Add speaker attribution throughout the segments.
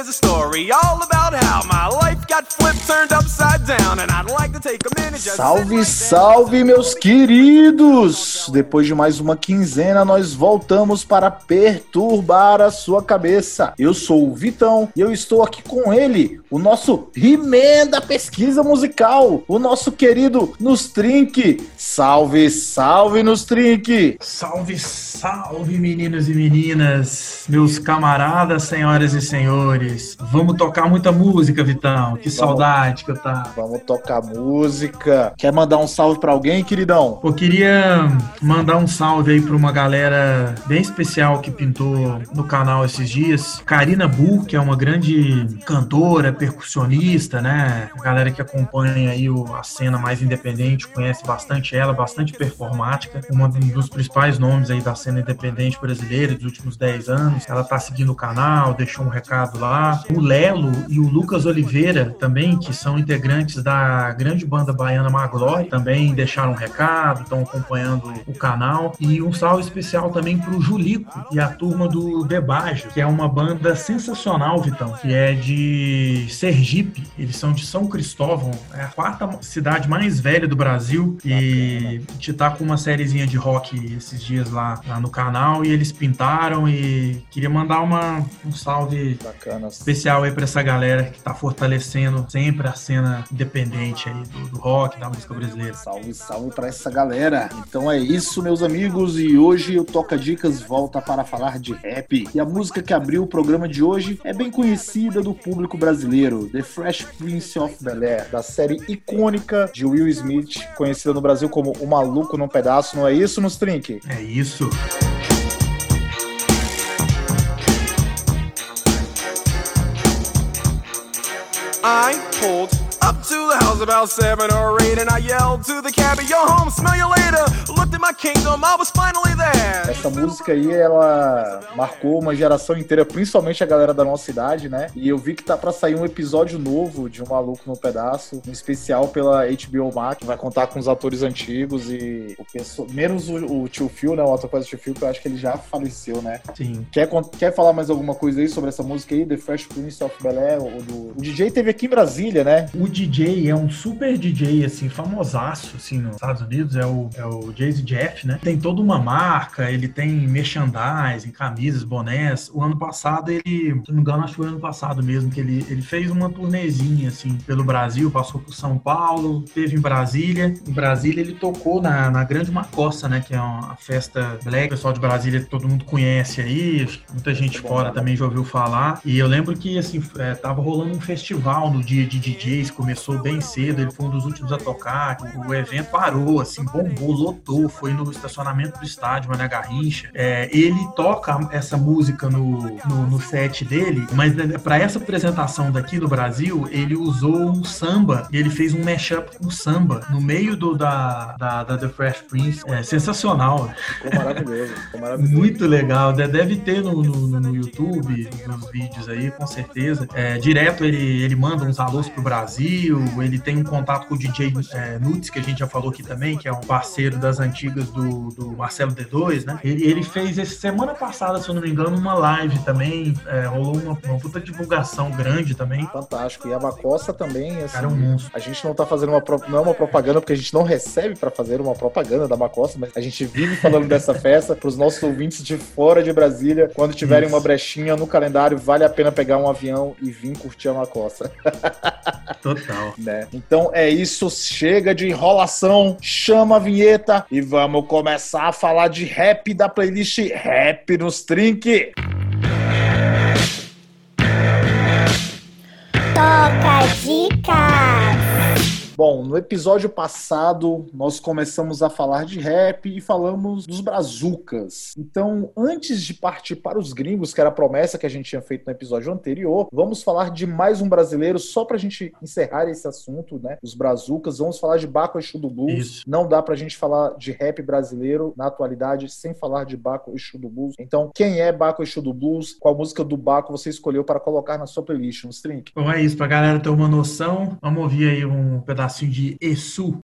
Speaker 1: is a story all about how my life
Speaker 2: Salve, salve, meus queridos! Depois de mais uma quinzena, nós voltamos para perturbar a sua cabeça. Eu sou o Vitão e eu estou aqui com ele, o nosso He-Man da pesquisa musical, o nosso querido Nustrink. Salve, salve, Nustrink!
Speaker 3: Salve, salve, meninos e meninas, meus camaradas, senhoras e senhores. Vamos tocar muita música, Vitão. Que saudade que eu tava.
Speaker 2: Vamos tocar música. Quer mandar um salve pra alguém, queridão?
Speaker 3: Eu queria mandar um salve aí pra uma galera bem especial que pintou no canal esses dias. Karina Bu, que é uma grande cantora, percussionista, né? A galera que acompanha aí o- a cena mais independente conhece bastante ela, bastante performática. Um dos principais nomes aí da cena independente brasileira dos últimos 10 anos. Ela tá seguindo o canal, deixou um recado lá. O Lelo e o Lucas Oliveira também, que são integrantes da grande banda baiana Maglore, também deixaram um recado, estão acompanhando o canal. E um salve especial também pro Julico e a turma do Debajo, que é uma banda sensacional, Vitão, que é de Sergipe. Eles são de São Cristóvão, é a quarta cidade mais velha do Brasil. E a gente tá com uma sériezinha de rock esses dias lá, lá no canal e eles pintaram e queria mandar uma, um salve
Speaker 2: Bacana.
Speaker 3: especial aí pra essa galera que tá fortalecendo sempre a cena independente aí do, do rock, da música brasileira.
Speaker 2: Salve, salve pra essa galera. Então é isso, meus amigos, e hoje o Toca Dicas volta para falar de rap. E a música que abriu o programa de hoje é bem conhecida do público brasileiro, The Fresh Prince of Bel-Air, da série icônica de Will Smith, conhecida no Brasil como O Maluco num Pedaço, não é isso, Nustrink?
Speaker 3: É isso.
Speaker 1: I pulled up to the house about seven or eight, and I yelled to the cabbie, "Yo, home, smell you later." Looked at my kingdom, I was finally there.
Speaker 2: Essa música aí, ela marcou uma geração inteira, principalmente a galera da nossa idade, né? E eu vi que tá pra sair um episódio novo de Um Maluco no Pedaço, um especial pela HBO Max, que vai contar com os atores antigos e o pessoal, menos o, o tio Phil, né? O ator faz o tio Phil, que eu acho que ele já faleceu, né?
Speaker 3: Sim.
Speaker 2: Quer, quer falar mais alguma coisa aí sobre essa música aí, The Fresh Prince of Bel-Air? O, do- o DJ teve aqui em Brasília, né?
Speaker 3: O DJ é um super DJ, assim, famosaço, assim, nos Estados Unidos, é o, é o Jay-Z Jeff, né? Tem toda uma marca, ele tem merchandising, camisas, bonés. O ano passado, ele, se não me engano, acho que foi ano passado mesmo, que ele, ele fez uma turnezinha, assim, pelo Brasil, passou por São Paulo, teve em Brasília. Em Brasília, ele tocou na, na Grande Macossa, né? Que é uma festa black, o pessoal de Brasília, todo mundo conhece aí, muita gente
Speaker 2: Muito bom,
Speaker 3: fora
Speaker 2: né?
Speaker 3: também já ouviu falar. E eu lembro que, assim, é, tava rolando um festival no dia de DJs, começou bem cedo, ele foi um dos últimos a tocar, o evento parou, assim, bombou, lotou, foi no estacionamento do estádio, Mané Garrincha. É, ele toca essa música no, no, no set dele, mas né, pra essa apresentação daqui no Brasil, ele usou um samba, e ele fez um mashup com samba no meio do, da, da, da The Fresh Prince. É sensacional,
Speaker 2: Ficou maravilhoso, ficou maravilhoso.
Speaker 3: muito legal, de- deve ter no, no, no- no YouTube, nos vídeos aí, com certeza. É, direto ele, ele manda uns alôs pro Brasil, ele tem um contato com o DJ é, Nuts, que a gente já falou aqui também, que é um parceiro das antigas do, do Marcelo D2, né? Ele, ele fez essa semana passada, se eu não me engano, uma live também, é, rolou uma, uma puta divulgação grande também.
Speaker 2: Fantástico. E a Macossa também, assim,
Speaker 3: Cara, é um monstro.
Speaker 2: A gente não tá fazendo uma não é uma propaganda porque a gente não recebe pra fazer uma propaganda da Macossa, mas a gente vive falando dessa festa pros nossos ouvintes de fora de Brasília. Quando tiverem
Speaker 3: Isso.
Speaker 2: uma brechinha no calendário, vale a pena pegar um avião e vir curtir a Macossa,
Speaker 3: Total.
Speaker 2: né? Então é isso, chega de enrolação, chama a vinheta e vamos começar a falar de rap da playlist Rap nos Trink.
Speaker 4: Toca dicas.
Speaker 2: Bom, no episódio passado nós começamos a falar de rap e falamos dos brazucas. Então, antes de partir para os gringos, que era a promessa que a gente tinha feito no episódio anterior, vamos falar de mais um brasileiro só pra gente encerrar esse assunto, né? Os brazucas. Vamos falar de Baco Exu do Blues.
Speaker 3: Isso.
Speaker 2: Não dá pra gente falar de rap brasileiro na atualidade sem falar de Baco Exu do Blues. Então, quem é Baco Exu do Blues? Qual música do Baco você escolheu para colocar na sua playlist, no Strink?
Speaker 3: Então é isso, pra galera ter uma noção, vamos ouvir aí um de Essu.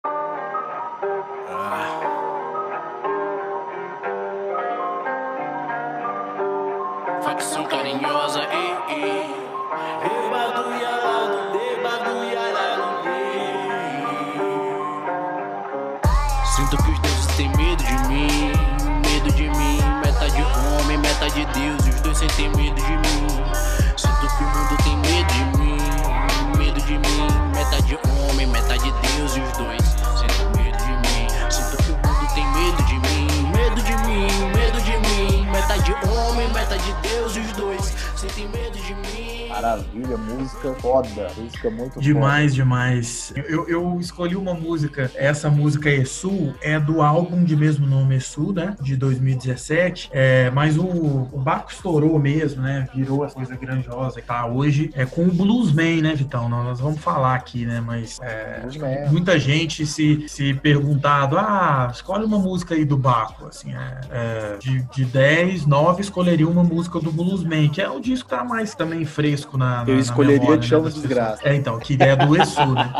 Speaker 2: Maravilha, música foda, música muito
Speaker 3: Demais, demais. Eu, eu escolhi uma música, essa música Esu é do álbum de mesmo nome Esu, né? De 2017. É, mas o, o barco estourou mesmo, né? Virou essa coisa grandiosa que tá hoje. É com o Bluesman, né, Vitão? Nós vamos falar aqui, né? Mas é, muita gente se, se perguntado: ah, escolhe uma música aí do Baco. Assim, é, é, de, de 10, 9 escolheria uma música do Bluesman, que é o disco que tá mais também fresco na. na
Speaker 2: Eu
Speaker 3: na
Speaker 2: escolheria
Speaker 3: memória,
Speaker 2: Te Amo
Speaker 3: das
Speaker 2: Desgraça.
Speaker 3: É, então, que é do Exu, né?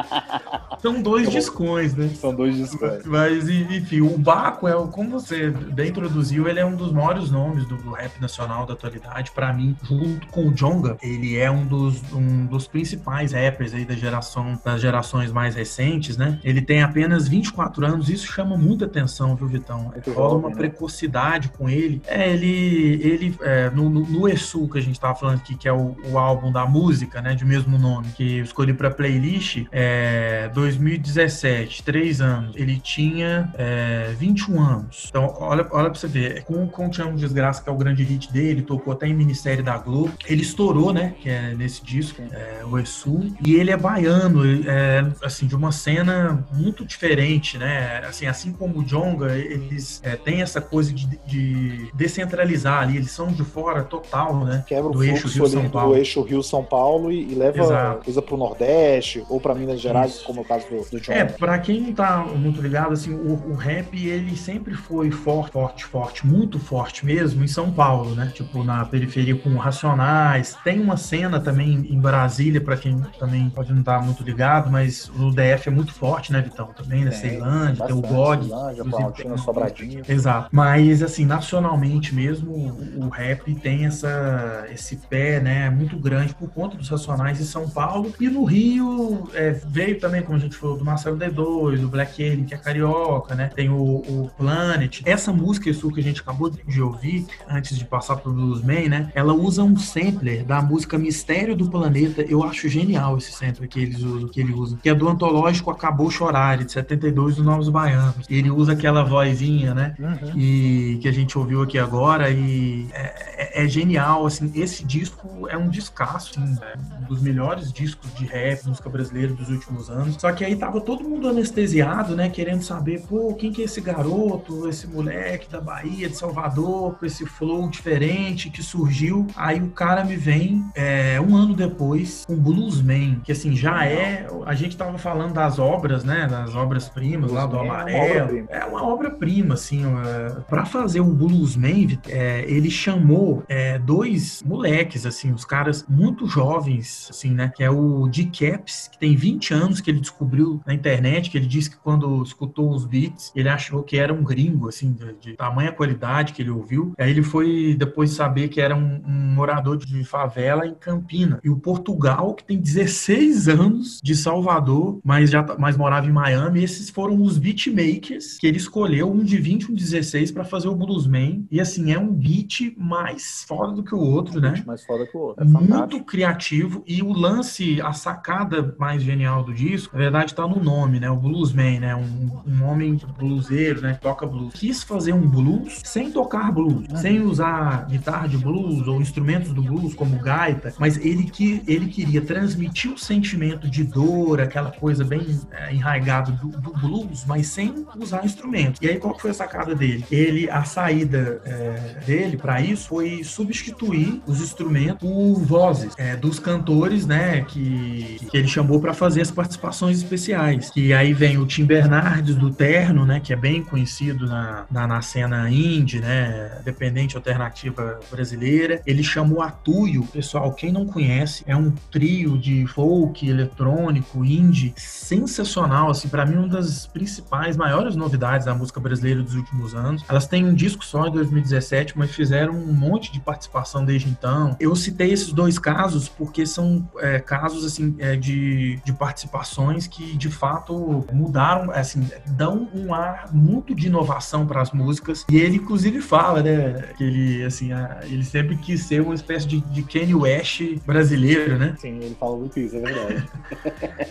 Speaker 3: São dois
Speaker 2: Tá
Speaker 3: discos, né?
Speaker 2: São dois discos.
Speaker 3: Mas, enfim, o Baco é, como você bem introduziu, ele é um dos maiores nomes do, rap nacional da atualidade. Pra mim, junto com o Jonga, ele é um dos, um dos principais rappers aí da geração, das gerações mais recentes, né? Ele tem apenas 24 anos, isso chama muita atenção, viu, Vitão?
Speaker 2: Muito
Speaker 3: Rola uma
Speaker 2: né?
Speaker 3: precocidade com ele. É, ele, ele é, no, no, no Exu, que a gente tava falando aqui, que é o, o álbum da música, né, de mesmo nome, que eu escolhi pra playlist, é 2017, três anos. Ele tinha é, 21 anos. Então, olha, olha pra você ver, com, com o Te Amo Desgraça, que é o grande hit dele, tocou até em Ministério da Globo. Ele estourou, né, que é nesse disco, é, o Exu, e ele é baiano, é, assim, de uma cena muito diferente, né, assim, assim como o Jonga, eles é, têm essa coisa de, de descentralizar ali, eles são de fora total, né,
Speaker 2: Quebra o
Speaker 3: do eixo Rio-São
Speaker 2: do
Speaker 3: Paulo.
Speaker 2: Eixo Rio-São Paulo e, e leva
Speaker 3: Exato.
Speaker 2: coisa pro Nordeste ou pra Minas Gerais,
Speaker 3: Isso.
Speaker 2: como é o caso do, do John.
Speaker 3: É, pra quem não tá muito ligado, assim, o, o rap, ele sempre foi forte, forte, forte, muito forte mesmo em São Paulo, né? Tipo, na periferia com Racionais. Tem uma cena também em Brasília, pra quem também pode não estar muito ligado, mas o DF é muito forte, né, Vitão? Também, né?
Speaker 2: Tem,
Speaker 3: Ceilândia, tem o God.
Speaker 2: Ceilândia,
Speaker 3: tem-
Speaker 2: Sobradinho.
Speaker 3: Exato. Mas, assim, nacionalmente mesmo, o, o rap tem essa, esse pé, né, muito grande por conta dos Racionais em São Paulo. E no Rio, é, veio também, como a gente falou, do Marcelo D2, do Black Alien, que é carioca, né? Tem o, o Planet. Essa música, isso que a gente acabou de ouvir, antes de passar pro Bluesman, né? Ela usa um sampler da música Mistério do Planeta. Eu acho genial esse sampler que, eles usam, que ele usa. Que é do antológico Acabou Chorar, de 72, do Novos Baianos. Ele usa aquela vozinha, né?
Speaker 2: Uhum.
Speaker 3: e que a gente ouviu aqui agora e é, é- é genial, assim, esse disco é um descasso, assim, é um dos melhores discos de rap, música brasileira dos últimos anos, só que aí tava todo mundo anestesiado, né, querendo saber, pô, quem que é esse garoto, esse moleque da Bahia, de Salvador, com esse flow diferente que surgiu, aí o cara me vem é, um ano depois com Bluesman, que assim, já é, a gente tava falando das obras, né, das obras-primas lá do
Speaker 2: é uma
Speaker 3: Amarelo, é uma obra-prima, assim. É, para fazer o Bluesman, é, ele chamou é, dois moleques, assim, os caras muito jovens, assim, né? Que é o D. Caps, que tem 20 anos, que ele descobriu na internet, que ele disse que quando escutou os beats, ele achou que era um gringo, assim, de, de tamanha qualidade que ele ouviu. Aí ele foi depois saber que era um, um morador de favela em Campina. E o Portugal, que tem 16 anos de Salvador, mas já tá- mas morava em Miami, esses foram os beatmakers que ele escolheu, um de 20 e um de 16, para fazer o Bluesman. E assim, é um beat mais foda do que o outro, né?
Speaker 2: Mais foda que o outro. É fantástico.
Speaker 3: Muito criativo e o lance, a sacada mais genial do disco, na verdade está no nome, né? O bluesman, né? Um, um homem bluseiro, né? Que toca blues. Quis fazer um blues sem tocar blues, sem usar guitarra de blues ou instrumentos do blues como gaita, mas ele que ele queria transmitir o sentimento de dor, aquela coisa bem é, enraigada do, do blues, mas sem usar instrumento. E aí qual foi a sacada dele? Ele a saída é, dele para isso foi substituir os instrumentos por vozes é, dos cantores, né, que, que ele chamou para fazer as participações especiais. Que aí vem o Tim Bernardes do Terno, né, que é bem conhecido na, na, na cena indie, né, dependente alternativa brasileira. Ele chamou a Tuyo, pessoal, quem não conhece, é um trio de folk, eletrônico, indie, sensacional, assim, para mim uma das principais, maiores novidades da música brasileira dos últimos anos. Elas têm um disco só em 2017, mas fizeram um monte de participação desde então. Eu citei esses dois casos porque são é, casos assim é, de, de participações que de fato mudaram, assim, dão um ar muito de inovação para as músicas. E ele, inclusive, fala, né, que ele, assim, a- ele sempre quis ser uma espécie de, de Kanye West brasileiro, né?
Speaker 2: Sim, ele fala muito isso, é verdade.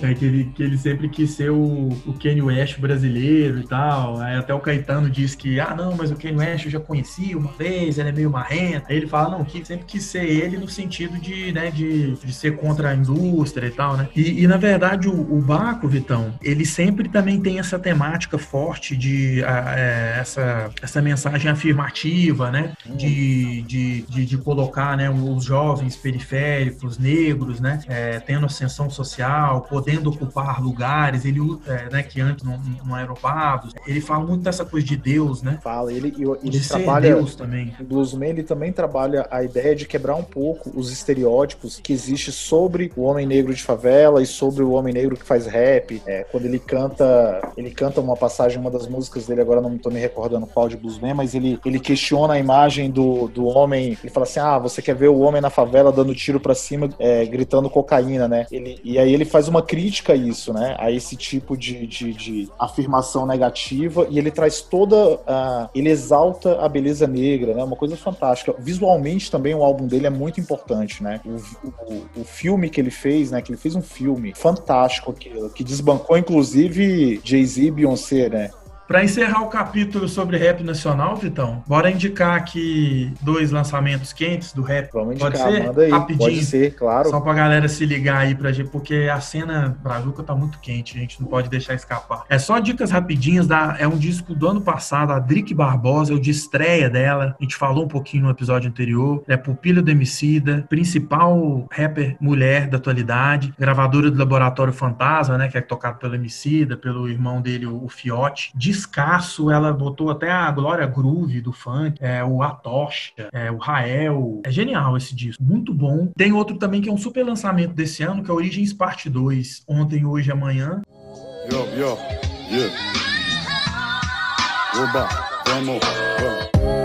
Speaker 3: É, que, ele, que ele sempre quis ser o, o Kanye West brasileiro e tal. Aí até o Caetano diz que, ah, não, mas o Kanye West eu já conheci uma vez, ele é meio marrento. Aí ele fala, não, que sempre quis ser ele no sentido de, né, de, de ser contra a indústria e tal, né? E, e, na verdade, o, o Baco, Vitão, ele sempre também tem essa temática forte de ah, é, essa, essa mensagem afirmativa, né? De, de, de, de colocar né, os jovens periféricos, negros, né? é, tendo ascensão social, podendo ocupar lugares, ele, é, né, que antes não, não eram ocupados. Ele fala muito dessa coisa de Deus, né?
Speaker 2: Fala, ele, ele
Speaker 3: De ser
Speaker 2: trabalha.
Speaker 3: Deus também.
Speaker 2: O Bluesman ele também trabalha a ideia de quebrar um pouco os estereótipos que existe sobre o homem negro de favela e sobre o homem negro que faz rap. É, quando ele canta, ele canta uma passagem, uma das músicas dele, agora não tô me recordando qual de Bluesman, mas ele, ele questiona a imagem do, do homem. Ele fala assim: ah, você quer ver o homem na favela dando tiro pra cima, é, gritando cocaína, né? Ele, e aí ele faz uma crítica a isso, né? A esse tipo de, de, de afirmação negativa e ele traz toda. a ele exalta a beleza negra, né? Uma coisa fantástica. Visualmente também o álbum dele é muito importante, né? O, o, filme que ele fez, né? Que ele fez um filme fantástico aquilo, que desbancou inclusive Jay-Z e Beyoncé, né?
Speaker 3: Para encerrar o capítulo sobre rap nacional, Vitão, bora indicar aqui dois lançamentos quentes do rap.
Speaker 2: Vamos
Speaker 3: Pode
Speaker 2: indicar,
Speaker 3: ser?
Speaker 2: manda aí.
Speaker 3: Rapidinho.
Speaker 2: Pode ser, claro.
Speaker 3: Só pra galera se ligar aí pra gente, porque a cena Brazuca tá muito quente, a gente não pode deixar escapar. É só dicas rapidinhas, da, é um disco do ano passado, a Drick Barbosa, é o de estreia dela. A gente falou um pouquinho no episódio anterior. É Pupila do Emicida, principal rapper mulher da atualidade, gravadora do Laboratório Fantasma, né, que é tocado pelo Emicida, pelo irmão dele, o Fiote. Descasso, ela botou até a Glória Groove do funk, é, o Atocha, é, o Rael. É genial esse disco, muito bom. Tem outro também que é um super lançamento desse ano, que é Origens Parte 2. Ontem, hoje amanhã.
Speaker 5: Yo, yo, yeah. Oba, vamos, vamos,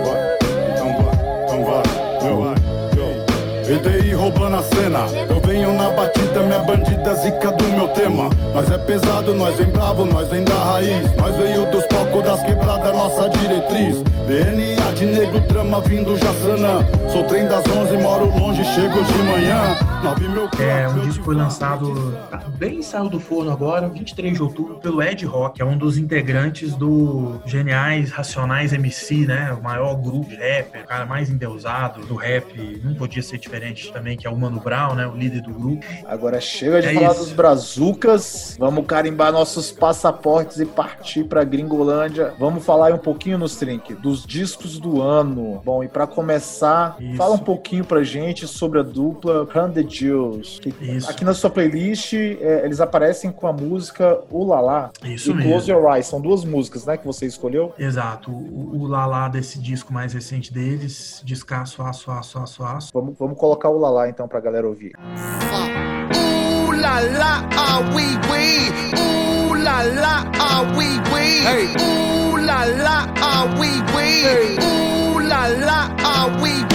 Speaker 5: EDI roubando a cena, eu venho na batida, minha bandida zica do meu tema. Nós é pesado, nós vem bravo, nós vem da raiz. Nós veio dos palcos das quebradas, nossa diretriz. DNA de negro, drama vindo Jassanã. Sou trem das 11, moro longe, chego de manhã. Nove mil
Speaker 3: É um disco foi lançado tá bem saiu do forno agora, 23 de outubro, pelo Ed Rock, é um dos integrantes do Geniais Racionais MC, né? O maior grupo de rapper, o cara mais endeusado do rap, não podia ser diferente também, que é o Mano Brown, né? O líder do grupo.
Speaker 2: Agora chega de
Speaker 3: É
Speaker 2: falar
Speaker 3: isso.
Speaker 2: dos brazucas. Vamos carimbar nossos passaportes e partir pra Gringolândia. Vamos falar aí um pouquinho nos Trink dos discos do ano. Bom, e pra começar,
Speaker 3: Isso.
Speaker 2: fala um pouquinho pra gente sobre a dupla Jules. Que
Speaker 3: Isso.
Speaker 2: Aqui na sua playlist, é, eles aparecem com a música Ulala
Speaker 3: Isso
Speaker 2: e
Speaker 3: mesmo.
Speaker 2: Close Your Eyes. São duas músicas, né, que você escolheu.
Speaker 3: Exato. O, o Lala desse disco mais recente deles, descasso, aço, aço, aço, aço.
Speaker 2: Vamos, vamos colocar o Ulala então pra galera ouvir.
Speaker 1: Ah ah. Hey. Ah ah.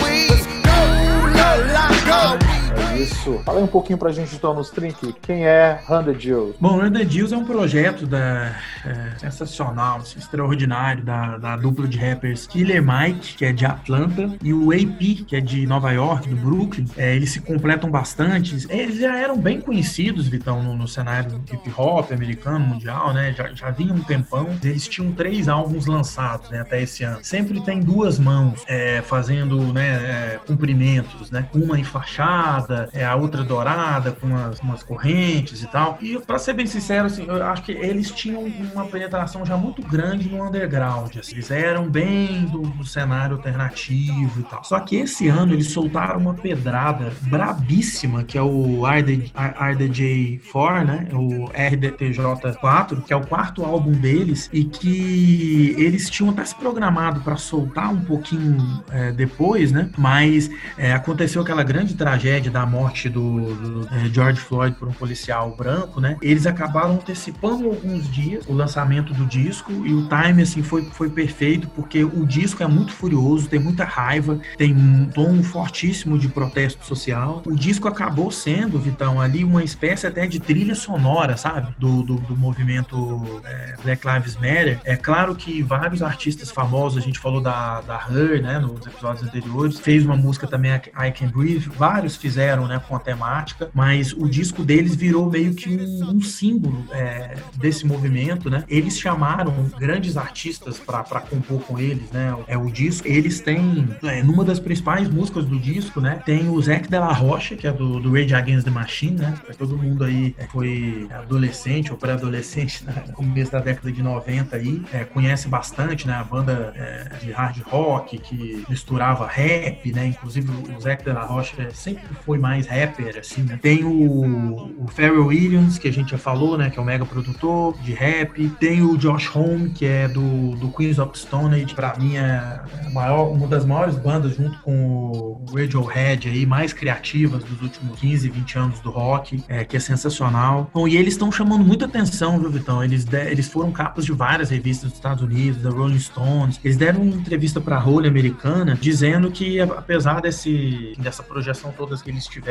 Speaker 2: Isso. Fala um pouquinho pra gente então nos Trink. Quem é Hundred Jules?
Speaker 3: Bom, The Deals é um projeto da, é, sensacional, assim, extraordinário, da, da dupla de rappers Killer Mike, que é de Atlanta, e o AP, que é de Nova York, do Brooklyn. É, eles se completam bastante. Eles já eram bem conhecidos, Vitão, no, no cenário hip hop americano, mundial, né? Já, já vinha um tempão. Eles tinham três álbuns lançados né, até esse ano. Sempre tem duas mãos é, fazendo né, é, cumprimentos, né? Uma enfaixada, é, a outra dourada, com umas, umas correntes e tal. E pra ser bem sincero, assim, eu acho que eles tinham uma penetração já muito grande no underground. assim. Eles eram bem do, do cenário alternativo e tal. Só que esse ano eles soltaram uma pedrada brabíssima, que é o RD RDJ4, né? O RDTJ4, que é o quarto álbum deles, e que eles tinham até se programado para soltar um pouquinho é, depois, né? Mas é, aconteceu aquela grande tragédia da morte morte do, do é, George Floyd por um policial branco, né? Eles acabaram antecipando alguns dias o lançamento do disco e o time assim foi, foi perfeito porque o disco é muito furioso, tem muita raiva, tem um tom fortíssimo de protesto social. O disco acabou sendo, Vitão, ali uma espécie até de trilha sonora, sabe? Do, do, do movimento é, Black Lives Matter. É claro que vários artistas famosos, a gente falou da, da Her, né, nos episódios anteriores, fez uma música também, I Can Breathe, vários fizeram, né, com a temática, mas o disco deles virou meio que um, um símbolo é, desse movimento, né? Eles chamaram grandes artistas para compor com eles, né? É o disco. Eles têm, é, numa das principais músicas do disco, né? Tem o Zac de la Rocha, que é do, do Rage Against the Machine, né? Pra todo mundo aí é, foi adolescente ou pré-adolescente né? no começo da década de 90 aí, é, conhece bastante, né? A banda é, de hard rock que misturava rap, né? Inclusive o Zac de la Rocha sempre foi mais rapper, assim, né? Tem o, o Pharrell Williams, que a gente já falou, né? Que é o mega produtor de rap. Tem o Josh Home, que é do, do Queens of Stone Age, pra mim é maior, uma das maiores bandas junto com o Radiohead aí, mais criativas dos últimos 15, 20 anos do rock, é, que é sensacional. Bom, e eles estão chamando muita atenção, viu, Vitão? Eles, de, eles foram capas de várias revistas dos Estados Unidos, da Rolling Stones. Eles deram uma entrevista pra Rolha Americana dizendo que, apesar desse, dessa projeção todas que eles tiveram,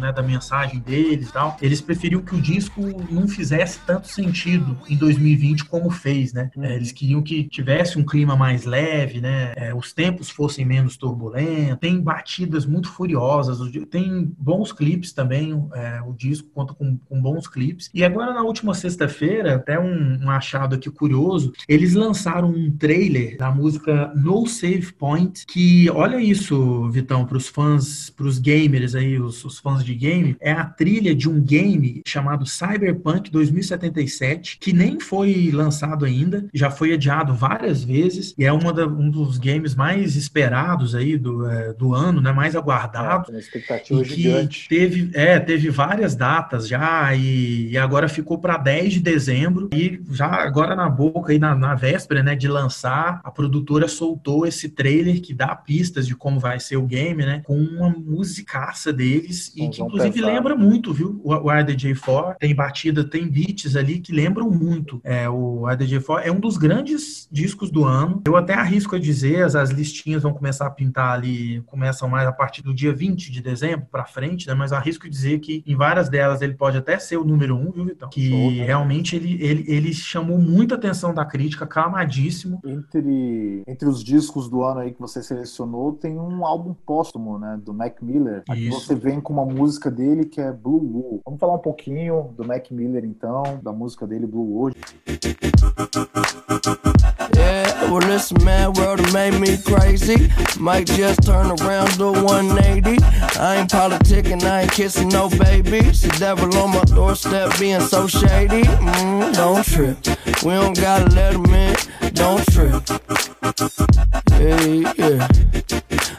Speaker 3: né, da mensagem deles e tal, eles preferiam que o disco não fizesse tanto sentido em 2020 como fez, né? É, eles queriam que tivesse um clima mais leve, né? É, os tempos fossem menos turbulentos. Tem batidas muito furiosas, tem bons clipes também. É, o disco conta com, com, bons clipes. E agora na última sexta-feira, até um, um, achado aqui curioso, eles lançaram um trailer da música No Save Point, que olha isso, Vitão, para os fãs, para os gamers aí, os, os fãs de game, é a trilha de um game chamado Cyberpunk 2077, que nem foi lançado ainda, já foi adiado várias vezes e é uma da, um dos games mais esperados aí do, é, do ano, né, mais aguardado. É,
Speaker 2: uma expectativa gigante.
Speaker 3: Teve, é, teve várias datas já e, e agora ficou para 10 de dezembro e já agora na boca aí na, na véspera, né, de lançar, a produtora soltou esse trailer que dá pistas de como vai ser o game, né, com uma musicaça deles e que inclusive pensar. lembra muito, viu? O, o RDJ4 tem batida, tem beats ali que lembram muito. É, o RDJ4 é um dos grandes discos do ano. Eu até arrisco a dizer, as, as listinhas vão começar a pintar ali, começam mais a partir do dia 20 de dezembro para frente, né? Mas arrisco a dizer que em várias delas ele pode até ser o número um, viu, Vitão? Que Show, né? realmente ele, ele, ele chamou muita atenção da crítica, aclamadíssimo.
Speaker 2: Entre, entre os discos do ano aí que você selecionou, tem um álbum póstumo, né? Do Mac Miller. Aqui Isso. você vem com uma música dele que é Blue Wool. Vamos falar um pouquinho do Mac Miller, então, da música dele, Blue Wool.
Speaker 6: Yeah, well, this mad world made me crazy. Might just turn around to 180. I ain't politicking, I ain't kissing no babies. The devil on my doorstep being so shady. Mm, don't trip. We don't gotta let him in. Don't trip. Hey, yeah.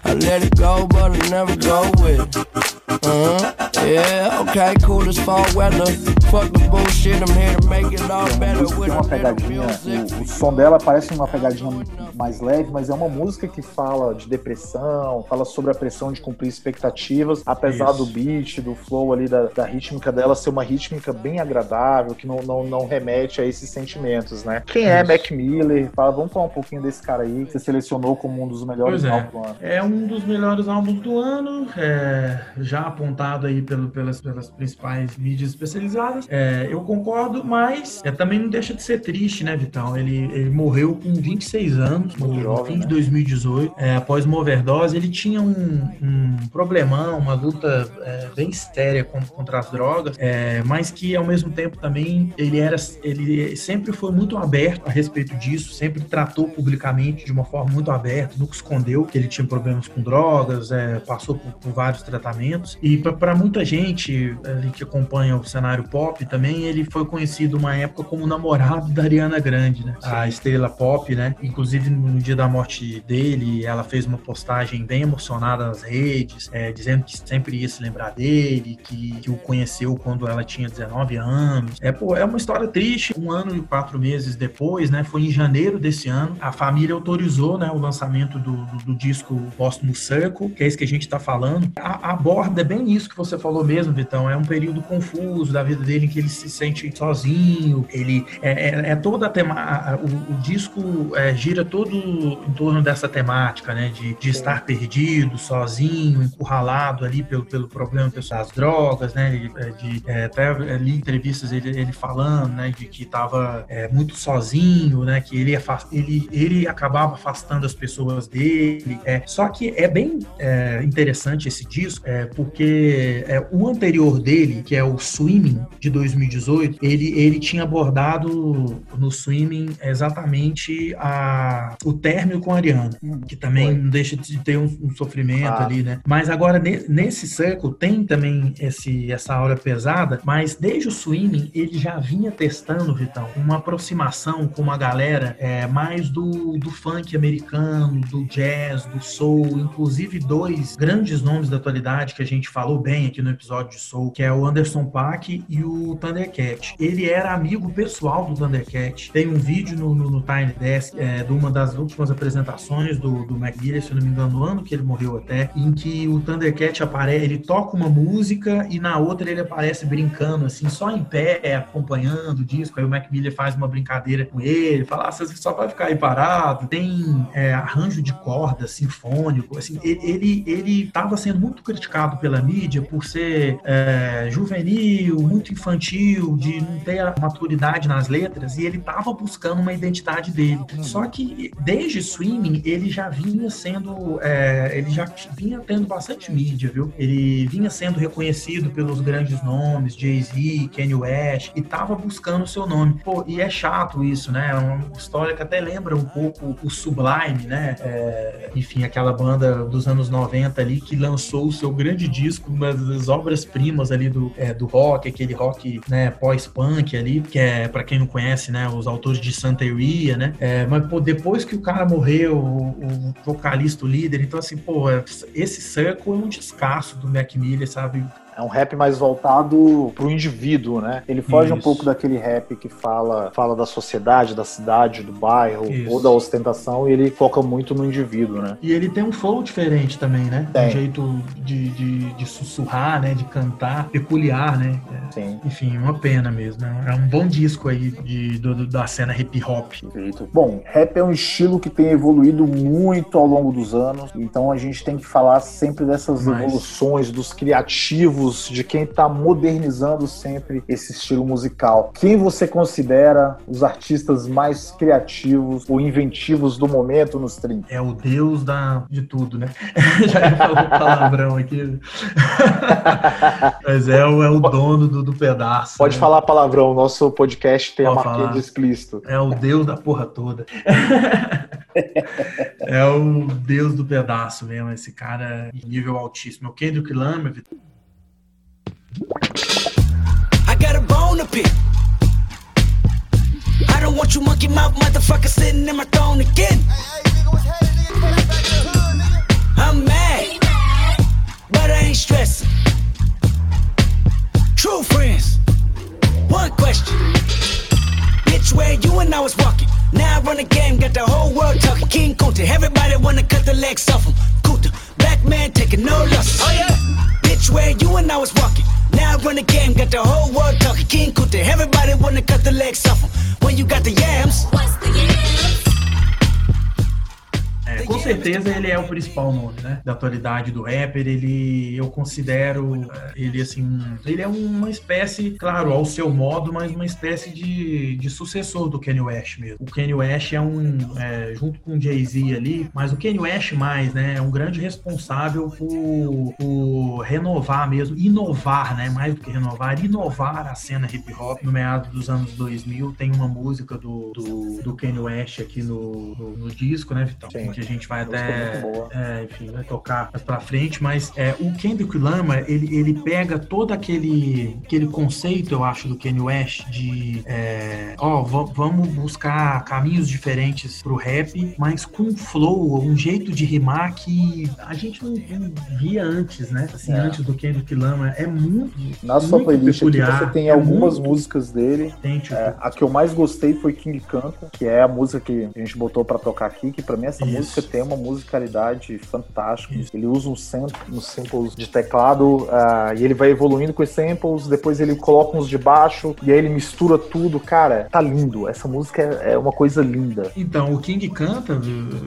Speaker 6: I let it go, but I never go with it. Uh-huh. Yeah, okay, cool as fall weather. Fuck the bullshit, I'm here to make it all better.
Speaker 2: Tem uma pegadinha, o, o som dela parece uma pegadinha mais leve, mas é uma música que fala de depressão, fala sobre a pressão de cumprir expectativas, apesar Isso. do beat, do flow ali, da, da rítmica dela ser uma rítmica bem agradável, que não, não, não remete a esses sentimentos, né? Quem é Mac Miller? Fala, vamos falar um pouquinho desse cara aí, que você selecionou como um dos melhores
Speaker 3: é.
Speaker 2: álbuns do ano.
Speaker 3: É um dos melhores álbuns do ano, é, já apontado aí pelo, pelas, pelas principais mídias especializadas. É, eu concordo, mas é, também não deixa de ser triste, né, Vitão? Ele, ele morreu com 26 anos, no, jovem, fim né? de 2018, é, após uma overdose. Ele tinha um, um problemão, uma luta é, bem séria contra as drogas, é, mas que ao mesmo tempo também ele era, ele sempre foi muito aberto a respeito disso, sempre tratou publicamente de uma forma muito aberta, nunca escondeu que ele tinha problemas com drogas, é, passou por, por, vários tratamentos. E para muita gente ali que acompanha o cenário pop também, ele foi conhecido uma época como namorado da Ariana Grande, né? A estrela pop, né? Inclusive no dia da morte dele, ela fez uma postagem bem emocionada nas redes, é, dizendo que sempre ia se lembrar dele, que, que o conheceu quando ela tinha 19 anos. É, pô, é uma história triste. Um ano e quatro meses depois, né? Foi em janeiro desse ano, a família autorizou né, o lançamento do, do, do disco Póstumo Circle, que é isso que a gente está falando. A, aborda bem isso que você falou mesmo, Vitão. É um período confuso da vida dele em que ele se sente sozinho. Ele é, é, é toda a tema. O, o disco é, gira todo em torno dessa temática, né? De, de estar perdido, sozinho, encurralado ali pelo, pelo problema das drogas, né? De, de é, até li entrevistas ele, ele falando, né? De que estava é, muito sozinho, né? Que ele, ele, ele acabava afastando as pessoas dele. É, só que é bem é, interessante esse disco, é, porque é, o anterior dele, que é o Swimming de 2018, ele, ele tinha abordado no Swimming exatamente a, o término com a Ariana, hum, que também Foi. não deixa de ter um, um sofrimento ah. ali, né? Mas agora ne, nesse século tem também esse, essa aura pesada, mas desde o Swimming ele já vinha testando, Vitão, uma aproximação com uma galera é, mais do, do funk americano, do jazz, do soul, inclusive dois grandes nomes da atualidade que a gente falou bem aqui no episódio de soul, que é o Anderson Paak e o Thundercat. Ele era amigo pessoal do Thundercat. Tem um vídeo no, no, no Tiny Desk é, de uma das últimas apresentações do, do McGillis, se não me engano, no ano que ele morreu até, em que o Thundercat aparece, ele toca uma música e na outra ele aparece brincando, assim, só em pé, acompanhando o disco. Aí o Mac Miller faz uma brincadeira com ele, fala, ah, você só vai ficar aí parado. Tem é, arranjo de corda sinfônico, assim, ele ele estava sendo muito criticado pela mídia por ser é, juvenil, muito infantil, de não ter a maturidade nas letras, e ele estava buscando uma identidade dele. Uhum. Só que desde Swimming ele já vinha sendo, é, ele já vinha tendo bastante mídia, viu? Ele vinha sendo reconhecido pelos grandes nomes, Jay-Z, Kanye West, e estava buscando o seu nome. Pô, e é chato isso, né? É uma história que até lembra um pouco o Sublime, né? É, enfim, aquela banda dos anos 90 ali que lançou o seu grande disco, uma obras-primas ali do, é, do rock, aquele rock né, pós-punk ali, que é, para quem não conhece, né, os autores de Santeria, né? É, mas, pô, depois que o cara morreu, o, o vocalista, o líder, então, assim, pô, esse Circle é um descasso do Mac Miller, sabe?
Speaker 2: É um rap mais voltado pro indivíduo, né? Ele foge Isso. um pouco daquele rap que fala, fala da sociedade, da cidade, do bairro, Isso. ou da ostentação, e ele foca muito no indivíduo, né?
Speaker 3: E ele tem um flow diferente também, né? Tem. Um jeito de, de, de sussurrar, né? De cantar, peculiar, né? É, Sim. Enfim, uma pena mesmo. Né? É um bom disco aí de, do, da cena hip hop.
Speaker 2: Perfeito. Bom, rap é um estilo que tem evoluído muito ao longo dos anos, então a gente tem que falar sempre dessas Mas... evoluções, dos criativos de quem está modernizando sempre esse estilo musical. Quem você considera os artistas mais criativos ou inventivos do momento nos 30?
Speaker 3: É o deus da, de tudo, né? Já falou palavrão aqui. Mas é o, é o dono do, do pedaço.
Speaker 2: Pode né? falar palavrão, nosso podcast tem Pode a marquinha de explícito.
Speaker 3: É o deus da porra toda. é o deus do pedaço mesmo, esse cara nível altíssimo. É o Kendrick Lamar, I got a bone to pick. I don't want you monkey mouth motherfucker sitting in my throne again. I'm mad, but I ain't stressing. True friends, one question. Bitch, where you and I was walking. Now I run the game, got the whole world talking. King Kunta, everybody wanna cut the legs off him. Kunta, black man taking no losses. Oh yeah. Bitch, where you and I was walking. Now I run the game, got the whole world talking. King Kunta, everybody wanna cut the legs off him. When you got the yams. What's the yams? É, com certeza ele é o principal nome, né? Da atualidade do rapper. Ele, eu considero ele assim, ele é uma espécie, claro, ao seu modo, mas uma espécie de, de sucessor do Kanye West mesmo. O Kanye West é um, é, junto com o Jay-Z ali, mas o Kanye West mais, né? É um grande responsável por, por renovar mesmo, inovar, né? Mais do que renovar, inovar a cena hip hop no meado dos anos 2000. Tem uma música do, do, do Kanye West aqui no, no, no disco, né, Vitão? Sim. Que a gente vai até, é, enfim, vai tocar mais pra frente, mas é, o Kendrick Lamar, ele, ele pega todo aquele, aquele conceito, eu acho, do Kanye West de, é, ó, va- vamos buscar caminhos diferentes pro rap, mas com um flow, um jeito de rimar que a gente não, não via antes, né? Assim,
Speaker 2: É.
Speaker 3: antes do Kendrick Lamar. É muito,
Speaker 2: Na sua
Speaker 3: muito
Speaker 2: playlist aqui
Speaker 3: peculiar,
Speaker 2: você tem
Speaker 3: é
Speaker 2: algumas
Speaker 3: muito
Speaker 2: músicas dele.
Speaker 3: autêntico.
Speaker 2: É, a que eu mais gostei foi King Canta, que é a música que a gente botou pra tocar aqui, que pra mim essa
Speaker 3: Isso.
Speaker 2: música tem uma musicalidade fantástica. Ele usa um sample, uns samples de teclado ah, e ele vai evoluindo com os samples, depois ele coloca uns de baixo e aí ele mistura tudo. Cara, tá lindo. Essa música é, é uma coisa linda.
Speaker 3: Então, o King canta,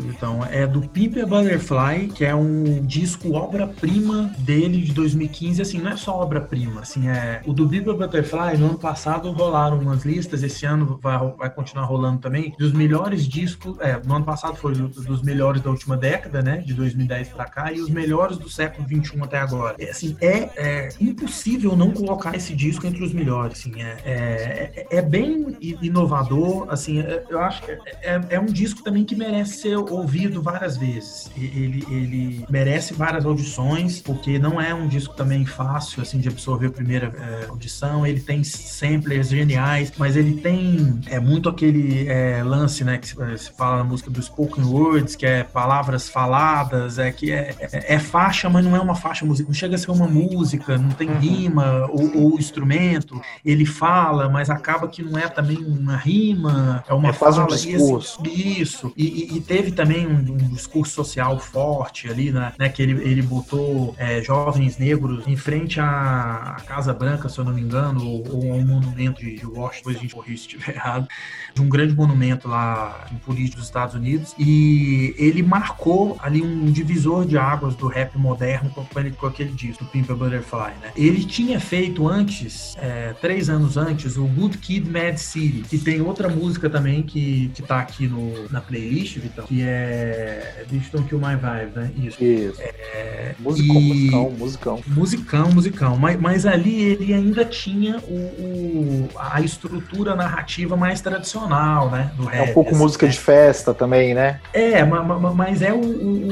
Speaker 3: então, é do Pimp a Butterfly, que é um disco obra-prima dele de 2015. Assim, não é só obra-prima, assim, é. O do Pimp a Butterfly, no ano passado rolaram umas listas, esse ano vai, vai continuar rolando também, dos melhores discos. É, no ano passado foi do- dos melhores da última década, né, de 2010 pra cá, e os melhores do século 21 até agora. É, assim, é, é impossível não colocar esse disco entre os melhores, assim, é, é, é- é bem inovador, assim, é- eu acho que é, é- um disco também que merece ser ouvido várias vezes. Ele, ele merece várias audições, porque não é um disco também fácil, assim, de absorver a primeira audição, ele tem samplers geniais, mas ele tem é, muito aquele lance, né, que se, se fala na música do spoken words, que é palavras faladas, é que é, é, é faixa, mas não é uma faixa musical, não chega a ser uma música, não tem rima ou, ou instrumento, ele fala, mas acaba que não é também uma rima, é uma
Speaker 2: É um
Speaker 3: fala. assim,
Speaker 2: discurso.
Speaker 3: isso. E, e- teve também um, um discurso social forte ali, né? né, que ele, ele botou é, jovens negros em frente à, Casa Branca, se eu não me engano, ou, ou a um monumento de, de Washington, depois a gente corrige se estiver errado, de um grande monumento lá em político dos Estados Unidos. E ele marcou ali um divisor de águas do rap moderno com, com ele- com aquele disco, do Pimp a Butterfly, né? Ele tinha feito antes, é, três anos antes, o Good Kid, Mad City, que tem outra música também que, que tá aqui no, na playlist, Vitão, que é Bitch Don't Kill My Vibe, né? Isso.
Speaker 2: Isso.
Speaker 3: É,
Speaker 2: Musicão,
Speaker 3: e-
Speaker 2: musicão, musicão.
Speaker 3: Musicão, musicão. Mas, mas ali ele ainda tinha o, o- a estrutura narrativa mais tradicional, né? Do
Speaker 2: É
Speaker 3: rap,
Speaker 2: um pouco
Speaker 3: assim,
Speaker 2: música
Speaker 3: né?
Speaker 2: de festa também, né?
Speaker 3: É, ma- ma- mas é o, o-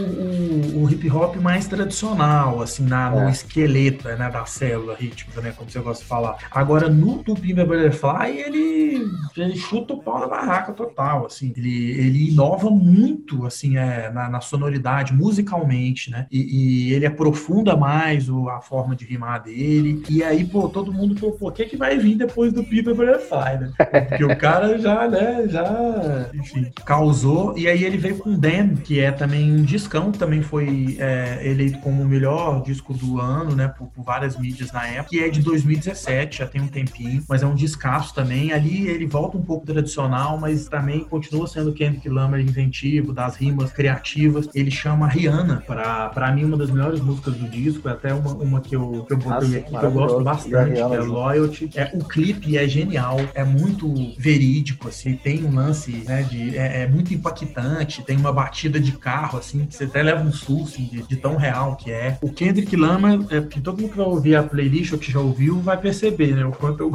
Speaker 3: o- o hip hop mais tradicional, assim, na, no
Speaker 2: É.
Speaker 3: esqueleto né, da célula rítmica, né? Como você gosta de falar. Agora, no Tupimba Butterfly, ele, ele chuta o pau na barraca total, assim. Ele, ele inova muito, assim, é, na, na sonoridade, musicalmente, né? E, e ele aprofunda mais o- a forma de rimar dele. E aí, pô, todo mundo falou, pô, o que, que vai vir depois do Pimba Butterfly, né? Porque o cara já, né, já, enfim, causou. E aí ele veio com Dan, que é também um discão, também foi é, eleito como o melhor disco do ano, né, por, por várias mídias na época, que é de 2017, já tem um tempinho, mas é um descasso também. Ali ele volta um pouco tradicional, mas também continua sendo Kendrick Lamar inventivo, das rimas criativas. Ele chama Rihanna, pra, pra mim, uma das melhores músicas do disco, é até uma, uma que eu, que eu botei aqui, que eu gosto bastante, que é. Loyalty. É, o clipe é genial, é muito verídico, assim, tem um lance, né, de, é, é muito impactante, tem uma batida de carro, assim, que você até leva um susto assim, de, de tão real que é. O Kendrick Lamar, é, que todo mundo que vai ouvir a playlist ou que já ouviu vai perceber, né, o quanto eu,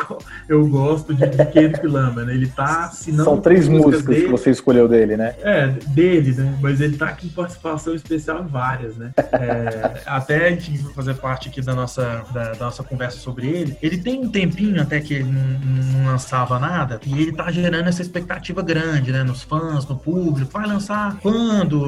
Speaker 3: eu gosto de, de Kendrick Lamar, né, ele tá, se não...
Speaker 2: São três músicas
Speaker 3: dele,
Speaker 2: que você escolheu dele, né?
Speaker 3: é, dele, né? Mas ele tá em participação especial em várias, né? É, até a gente fazer parte aqui da nossa, da, da nossa conversa sobre ele. Ele tem um tempinho até que ele não, não lançava nada e ele tá gerando essa expectativa grande, né? Nos fãs, no público. Vai lançar quando?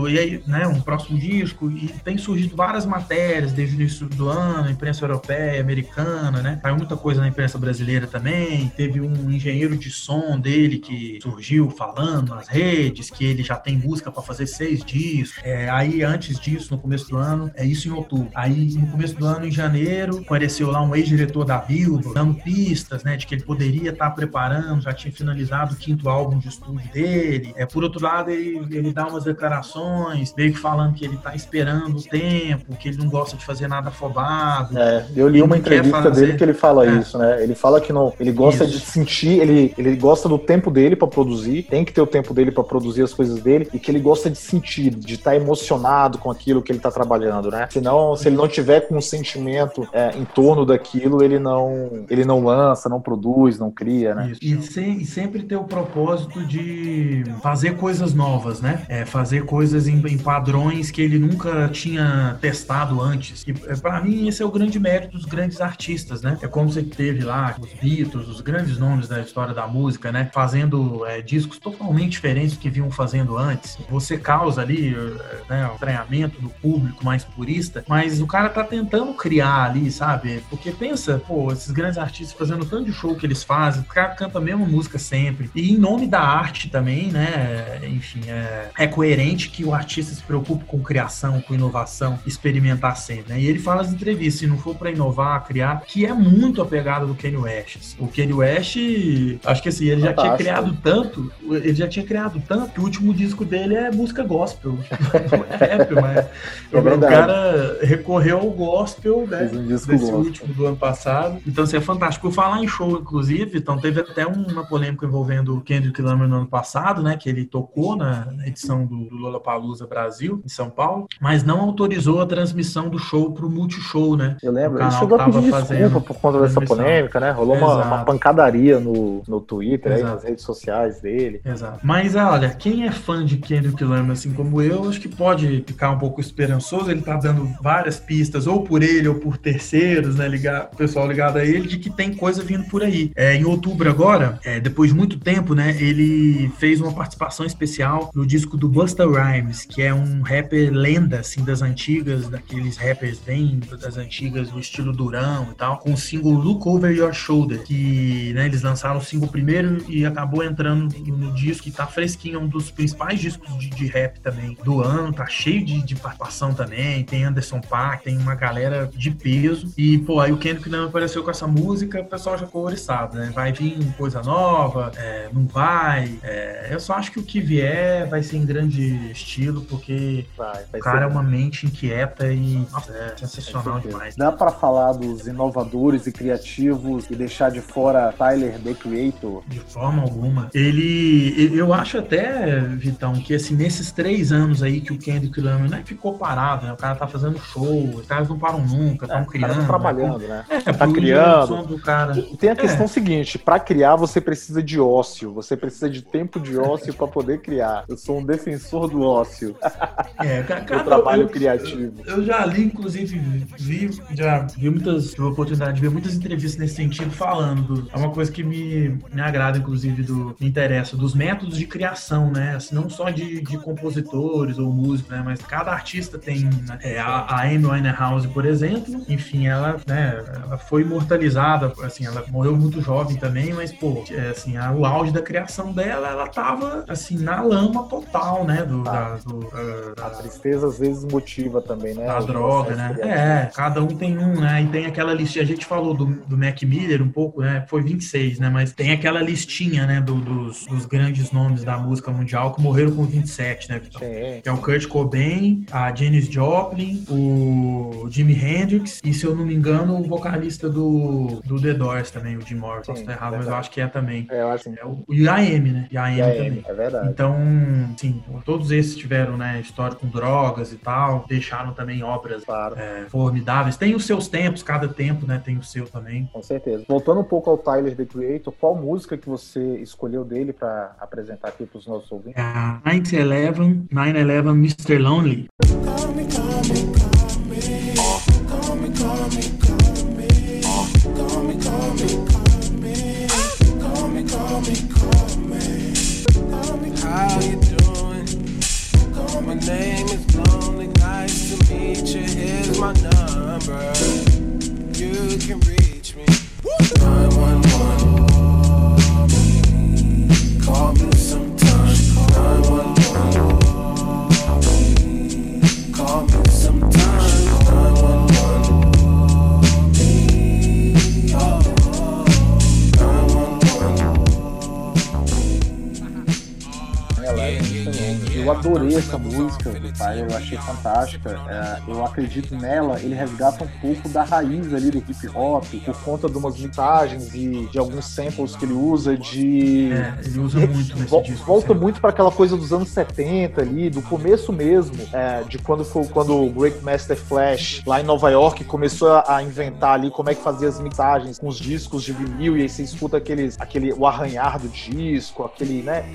Speaker 3: E aí, né? Um próximo disco. E tem surgido várias matérias desde o início do ano, imprensa europeia, americana, né? Saiu muita coisa na imprensa brasileira também. Teve um engenheiro de som dele que surgiu falando nas redes que ele já tem música para fazer seis discos. É, aí, antes disso, no começo do ano, é isso em outubro. Aí, no começo do ano, em janeiro, apareceu lá um ex-diretor da Billboard, dando pistas, né, de que ele poderia estar preparando, já tinha finalizado o quinto álbum de estúdio dele. É, por outro lado, ele, ele dá umas declarações, meio que falando que ele tá esperando o tempo, que ele não gosta de fazer nada afobado.
Speaker 2: É, eu li uma entrevista
Speaker 3: fazer-
Speaker 2: dele que ele fala
Speaker 3: É.
Speaker 2: isso, né? Ele fala que não, ele gosta
Speaker 3: Isso.
Speaker 2: de sentir, ele, ele gosta do tempo dele pra produzir, tem que ter o tempo dele pra produzir as coisas dele e que ele gosta de sentir, de estar emocionado com aquilo que ele tá trabalhando, né? Senão, se ele não tiver com um sentimento é, em torno daquilo, ele não, ele não lança, não produz, não cria, né?
Speaker 3: Isso. E, sem- e sempre ter o propósito de fazer coisas novas, né? É, fazer coisas em, em padrões que ele nunca tinha testado antes. E para mim esse é o grande mérito dos grandes artistas, né? É como você teve lá os Beatles, os grandes nomes da história da música, né? Fazendo é, discos totalmente diferentes do que vinham fazendo antes. Você causa ali né, o estranhamento do público mais purista, mas o cara tá tentando criar ali, sabe? Porque pensa, pô, esses grandes artistas fazendo tanto de show que eles fazem, o cara canta a mesma música sempre. E em nome da arte também, né? Enfim, é, é coerente que o artista se preocupe com criação, com inovação, experimentar sempre, né? E ele fala nas entrevistas, se não for para inovar, criar, que é muito a pegada do Kanye West. O Kanye West, acho que assim, ele já tinha criado tanto, ele já tinha criado tanto que o último disco dele é música gospel. é rap, mas é o cara recorreu ao gospel, né? Um desse gospel. último do ano passado. Então, assim, é fantástico. Falar em show, inclusive, então teve até uma polêmica envolvendo o Kendrick Lamar no ano passado, né? Que ele tocou na edição do, do Lollapalooza Brasil, em São Paulo, mas não autorizou a transmissão do show pro Multishow, né?
Speaker 2: Eu lembro. Ele chegou a pedir desculpa por conta dessa polêmica, né? Rolou uma, uma, pancadaria no, no Twitter, aí, nas redes sociais dele.
Speaker 3: Exato. Mas, olha, quem é fã de Kendrick Lamar, assim como eu, acho que pode ficar um pouco esperançoso. Ele tá dando várias pistas, ou por ele ou por terceiros, né? Ligar, o pessoal ligado a ele, de que tem coisa vindo por aí. É, em outubro agora, é, depois de muito tempo, né? Ele fez uma participação especial no disco do Busta Rhymes, que é um rapper lenda, assim, das antigas, daqueles rappers bem das antigas, do estilo durão e tal, com o single Look Over Your Shoulder, que né, eles lançaram o single primeiro e acabou entrando no disco e tá fresquinho, é um dos principais discos de, de rap também do ano, tá cheio de, de participação também, tem Anderson Paak, tem uma galera de peso, e pô, aí o Kendrick não apareceu com essa música, o pessoal já ficou oriçado, né, vai vir coisa nova, é, não vai, é, eu só acho que o que vier vai ser em grande estilo, porque vai, vai o cara é uma mente inquieta e nossa, é sensacional demais.
Speaker 2: Dá para falar dos inovadores e criativos e deixar de fora Tyler, The Creator?
Speaker 3: De forma alguma. Ele, eu acho até, Vitão, que assim, nesses três anos aí que o Kendrick Lamar né, ficou parado, né? O cara tá fazendo show, os caras não param nunca, estão é, criando. Tá
Speaker 2: trabalhando, né?
Speaker 3: né? É, tá criando. Do cara.
Speaker 2: Tem a questão é. seguinte, para criar você precisa de ócio, você precisa de tempo de ócio para poder criar. Eu sou um defensor do ócio.
Speaker 3: É, cara,
Speaker 2: do trabalho eu, criativo.
Speaker 3: Eu já li, inclusive, vi, já vi muitas, tive a oportunidade de ver muitas entrevistas nesse sentido falando. É uma coisa que me, me agrada, inclusive, do, me interessa, dos métodos de criação, né? Assim, não só de, de compositores ou músicos, né? Mas cada artista tem né? é, a, a Amy Winehouse, por exemplo, enfim, ela, né, ela foi imortalizada, assim, ela morreu muito jovem também, mas, pô, é, assim, a, o auge da criação dela, ela tava, assim, na lama total, né? Do, da, do, uh,
Speaker 2: a tristeza às vezes motiva também, né?
Speaker 3: Da droga, né? É, cada um tem um, né? E tem aquela listinha, a gente falou do, do Mac Miller um pouco, né? Foi 26, né? Mas tem aquela listinha, né? Do, dos, dos grandes nomes da música mundial que morreram com 27, né, Vitão? É. Que é o Kurt Cobain, a Janis Joplin, o Jimi Hendrix e, se eu não me engano, o vocalista do, do The Doors também, o Jim Morrison. Posso estar errado, é mas eu acho que é também.
Speaker 2: É, eu acho
Speaker 3: é o, e a né? E a AM também.
Speaker 2: É verdade.
Speaker 3: Então, sim, todos esses tiveram, né, história com drogas e tal, deixaram também obras claro. é, formidáveis. Tem os seus tempos, cada tempo, né, tem o seu também.
Speaker 2: Com certeza. Voltando um pouco ao Tyler, The Creator, qual música que você escolheu dele para apresentar aqui para os nossos ouvintes?
Speaker 3: É 911, 911 Mr. Lonely. Call me, call me, call me. Name is Lonely. Nice to meet you. Here's my number. You can reach me. 911. Call me sometime. 911. Call me
Speaker 2: Eu adorei essa música pai, eu achei fantástica. É, eu acredito nela, ele resgata um pouco da raiz ali do hip hop, por conta de umas mixagens e de alguns samples que ele usa de.
Speaker 3: É, ele usa muito nesse
Speaker 2: Vol
Speaker 3: disco.
Speaker 2: Volta muito para aquela coisa dos anos 70 ali, do começo mesmo, é, de quando foi quando o Great Master Flash, lá em Nova York, começou a inventar ali como é que fazia as mixagens com os discos de vinil, e aí você escuta aqueles, aquele, o arranhar do disco, aquele, né?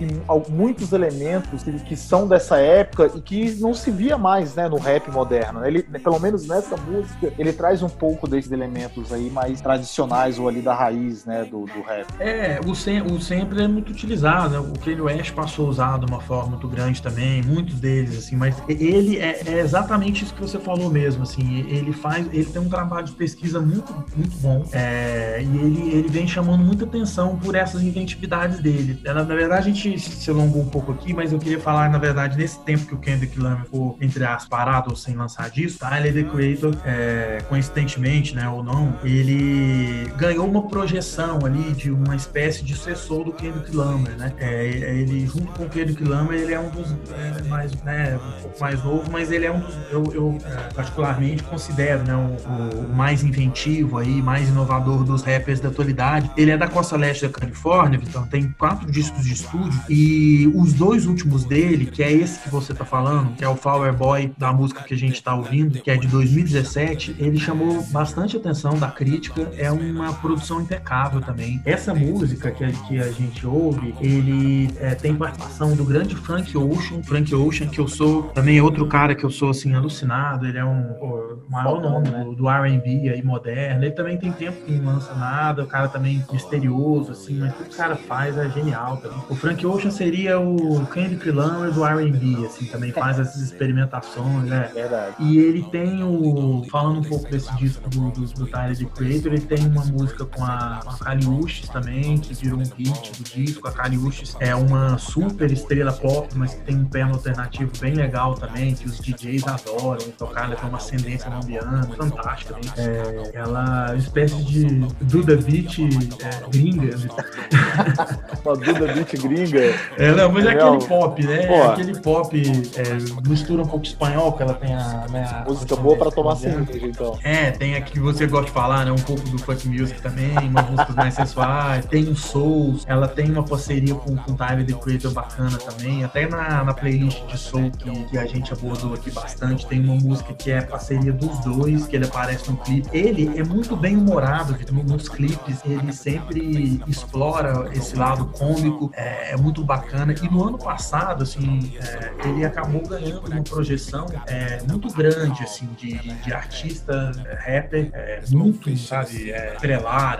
Speaker 2: muitos elementos que, que são dessa época e que não se via mais, né, no rap moderno. né? Ele, pelo menos nessa música, ele traz um pouco desses elementos aí mais tradicionais ou ali da raiz, né, do, do rap.
Speaker 3: É, o, sem, o sample é muito utilizado, né? O Kanye West passou a usar de uma forma muito grande também, muitos deles, assim, mas ele é, é exatamente isso que você falou mesmo, assim, ele faz, ele tem um trabalho de pesquisa muito, muito bom, é, e ele, ele vem chamando muita atenção por essas inventividades dele. Na, na verdade, a gente se alongou um pouco aqui, mas eu queria falar, na verdade, nesse tempo que o Kendrick Lamar ficou, entre as parado ou sem lançar disco, Tyler, The Creator, é, coincidentemente, né, ou não, ele ganhou uma projeção ali de uma espécie de sucessor do Kendrick Lamar, né? É, ele, junto com o Kendrick Lamar, ele é um dos é, mais, né, um pouco mais novo, mas ele é um dos, eu, eu é, particularmente considero, né, o, o, mais inventivo aí, mais inovador dos rappers da atualidade. Ele é da costa leste da Califórnia, então tem quatro discos de estúdio e os dois últimos dele, que é esse que você tá falando, que é o Flower Boy da música que a gente tá ouvindo, que é de 2017, ele chamou bastante atenção da crítica, é uma produção impecável também. Essa música que a, que a gente ouve, ele é, tem participação do grande Frank Ocean, Frank Ocean, que eu sou também outro cara que eu sou assim alucinado, ele é um o maior nome né? do, do R&B aí moderno. Ele também tem tempo que não lança nada, o cara também misterioso assim, mas tudo que o cara faz é genial também. O Frank Ocean seria o Kendrick Lamar do R&B, assim, também faz essas experimentações, né?
Speaker 2: Verdade.
Speaker 3: E ele tem o. Falando um pouco desse disco do, do, do Tyler The Creator, ele tem uma música com a, com a Kali Uchis também, que virou um hit do disco. A Kali Uchis é uma super estrela pop, mas que tem um pé alternativo bem legal também, que os DJs adoram tocar, ela tem uma ascendência piano, fantástica. Né? É, ela é uma espécie de Duda Beat é, gringa. né?
Speaker 2: Uma Duda Beat gringa.
Speaker 3: É, não, mas é aquele pop, né?
Speaker 2: Pô.
Speaker 3: Aquele pop é, mistura um pouco espanhol, porque ela tem a. Né, a
Speaker 2: Música boa pra tomar
Speaker 3: cerveja.
Speaker 2: cerveja, então.
Speaker 3: É, tem a que você gosta de falar, né? Um pouco do funk music também, umas músicas mais sensuais. Tem o Souls, ela tem uma parceria com, com o Tyler The Creator bacana também. Até na, na playlist de Soul que, que a gente abordou aqui bastante, tem uma música que é parceria dos dois, que ele aparece no clipe. Ele é muito bem humorado, nos clipes. Ele sempre explora esse lado cômico, é, é muito bacana. E no ano passado, assim, é, ele acabou ganhando uma projeção é, muito grande, assim, de, de artista é, rapper, é, muito, sabe, é,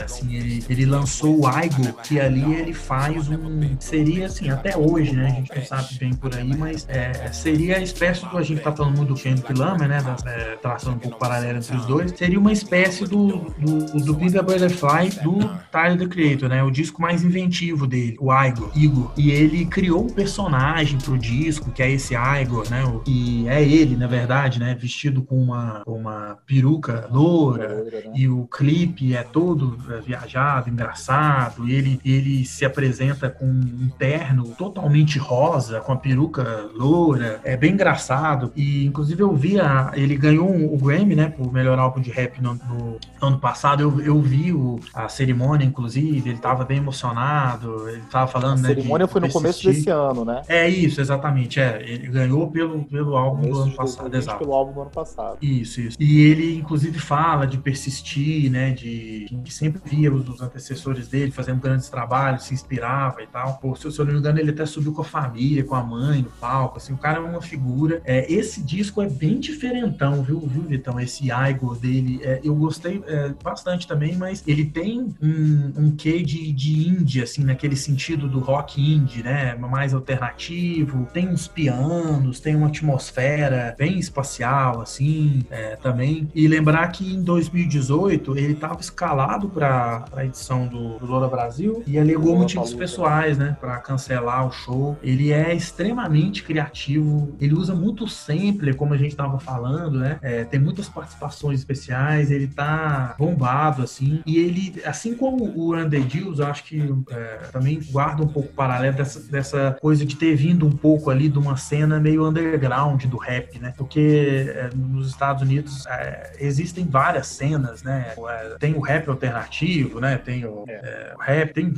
Speaker 3: assim. Ele, ele lançou o Aigo, que ali ele faz um. Seria, assim, até hoje, né? A gente não sabe bem por aí, mas é, seria a espécie do. A gente tá falando muito do Kendrick Lamar, né? Da, é, traçando um pouco paralelo entre os dois. Seria uma espécie do, do, do the Butterfly do Tyler The Creator, né? O disco mais inventivo dele, o Igor, Igor. E ele criou um personagem pro disco, que é esse Igor, né? E é ele, na verdade, né? Vestido com uma, uma peruca loura. E o clipe é todo é, viajado, engraçado. E ele, ele se apresenta com um terno totalmente rosa, com a peruca loura. É bem engraçado. E, inclusive, eu vi a, ele ganhou um- o Grammy, né? Por melhor álbum de rap no, no ano passado. Eu, eu vi o, a cerimônia, inclusive. Ele tava bem emocionado. Ele tava falando,
Speaker 2: A
Speaker 3: né?
Speaker 2: cerimônia
Speaker 3: de
Speaker 2: foi no começo desse ano, né?
Speaker 3: É isso, exatamente. É. Ele ganhou pelo, pelo álbum do ano passado,
Speaker 2: 2020
Speaker 3: exato.
Speaker 2: pelo álbum do ano passado.
Speaker 3: Isso, isso. E ele, inclusive, fala de persistir, né? De que sempre via os, os antecessores dele fazendo grandes trabalhos, se inspirava e tal. Pô, se, eu- se eu não me engano, ele até subiu com a família, com a mãe no palco. Assim, o cara é uma figura. É, esse disco é bem diferentão, viu, viu, Vitão? Esse Igor dele. É, eu gostei é, bastante também, mas ele tem um, um quê de, de indie, assim, naquele sentido do rock indie, né? Mais alternativo. Tem uns pianos, tem uma atmosfera bem espacial, assim, é, também. E lembrar que em 2018 ele estava escalado para a edição do, do Lola Brasil e alegou motivos pessoais, né? Para cancelar o show. Ele é extremamente criativo, ele usa muito sampler, como a gente estava falando, né? É, tem muitas participações especiais, ele tá bombado, assim. E ele, assim como o the Deals, acho que é, também guarda um pouco paralelo dessa, dessa coisa de ter vindo um pouco ali de uma cena meio underground do rap, né? Porque é, nos Estados Unidos é, existem várias cenas, né? É, tem o rap alternativo, né? Tem o, é, o rap, tem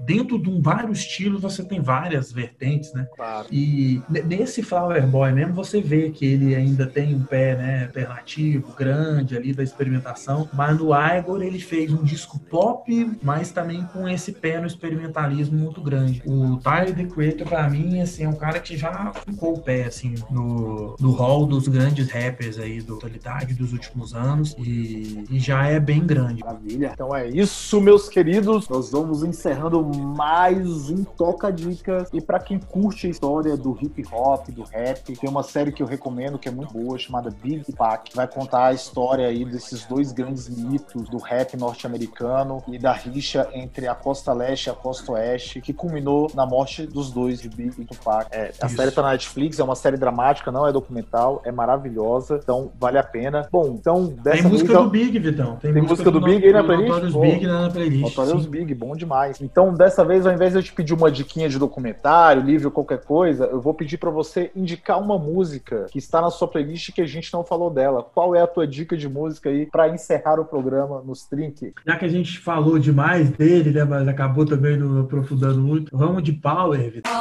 Speaker 3: dentro de um vários estilos você tem várias vertentes, né?
Speaker 2: Claro.
Speaker 3: E ne- nesse Flower Boy mesmo, você vê que ele ainda tem um pé né, alternativo, grande ali da experimentação. Mas no Igor ele fez um disco pop, mas também com esse pé no experimentalismo muito grande. O Tyler, The Creator, pra mim, assim, é um cara que já ficou o pé, assim, no, no hall dos grandes rappers aí do atualidade dos últimos anos e, e já é bem grande.
Speaker 2: Maravilha. Então é isso, meus queridos. Nós vamos encerrando mais um Toca Dicas. E para quem curte a história do hip hop, do rap, tem uma série que eu recomendo que é muito boa, chamada Big Pac. Vai contar a história aí desses dois grandes mitos do rap norte-americano e da rixa entre a costa leste e a costa oeste, que culminou na morte dos dois de Big e Tupac. É, a
Speaker 3: Isso.
Speaker 2: série tá na Netflix, é uma série dramática, não é documental, é maravilhosa, então vale a pena. Bom, então dessa
Speaker 3: Tem música
Speaker 2: vez,
Speaker 3: do Big, Vitão.
Speaker 2: Tem música do Big aí na playlist?
Speaker 3: Notorious. Big na playlist.
Speaker 2: Notorious. Big, bom demais. Então, dessa vez, ao invés de eu te pedir uma diquinha de documentário, livro, qualquer coisa, eu vou pedir pra você indicar uma música que está na sua playlist e que a gente não falou dela. Qual é a tua dica de música aí pra encerrar o programa nos Trink?
Speaker 3: Já que a gente falou demais dele, né, mas acabou também não aprofundando muito, vamos de Power, Vitão.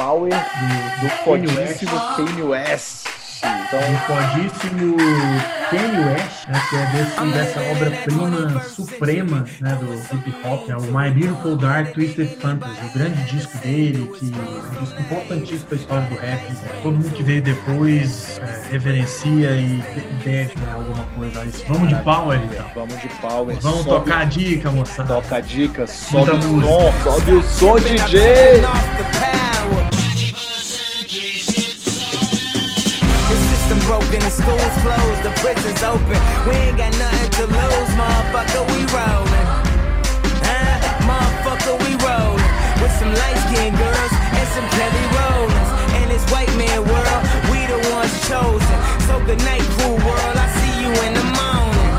Speaker 2: Power do, do fodíssimo Kanye West. Então,
Speaker 3: do fodíssimo Kanye West, né, que é desse, dessa obra-prima suprema né, do hip hop, é o My Beautiful Dark Twisted Fantasy, o grande disco dele, que é um disco importantíssimo para a história do rap. Todo mundo que veio depois é, reverencia e deve né, alguma coisa a isso. Vamos de Power, então.
Speaker 2: vamos de Power.
Speaker 3: Vamos
Speaker 2: Sobe-
Speaker 3: tocar a dica, moçada.
Speaker 2: Toca a dica, sobe
Speaker 3: Muita
Speaker 2: o
Speaker 3: música.
Speaker 2: som, sobe o som, DJ!
Speaker 7: Broken, the school's closed, the prison's open. We ain't got nothing to lose, motherfucker, we rollin'. Huh? Motherfucker, we rollin'. With some light skinned girls and some Kelly Rollins. In this white man world, we the ones chosen. So good night, cool world, I see you in the morning.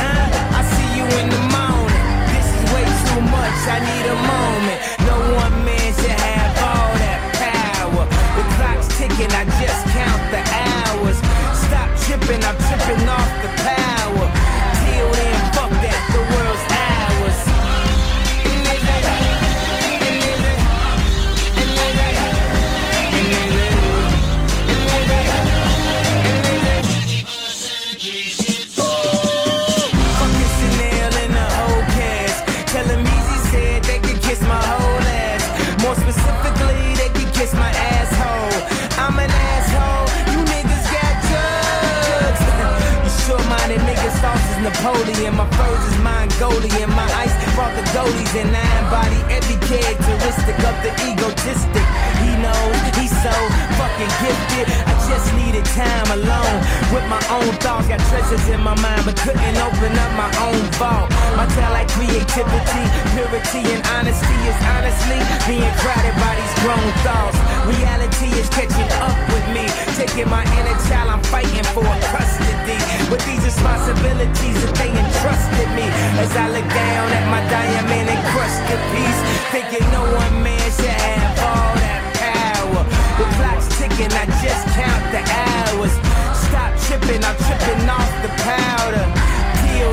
Speaker 7: Huh? I see you in the morning. This is way too much, I need a moment. No one man should have all that power. The clock's ticking, I just count the hours and I'm tipping up. Napoleon. My furs is Mongolian. My ice brought the goalies and I embody every characteristic of the egotistic. He knows he's so fucking gifted. I just needed time alone with my own thoughts. Got treasures in my mind, but couldn't open up my own vault. My talent, like creativity, purity, and honesty is honestly being crowded by these grown thoughts. Reality is catching up taking my inner child. I'm fighting for custody. With these responsibilities that they entrusted me, as I look down at my diamond encrusted piece, thinking no one man should have all that power. The clock's ticking, I just count the hours. Stop tripping, I'm tripping off the powder. Till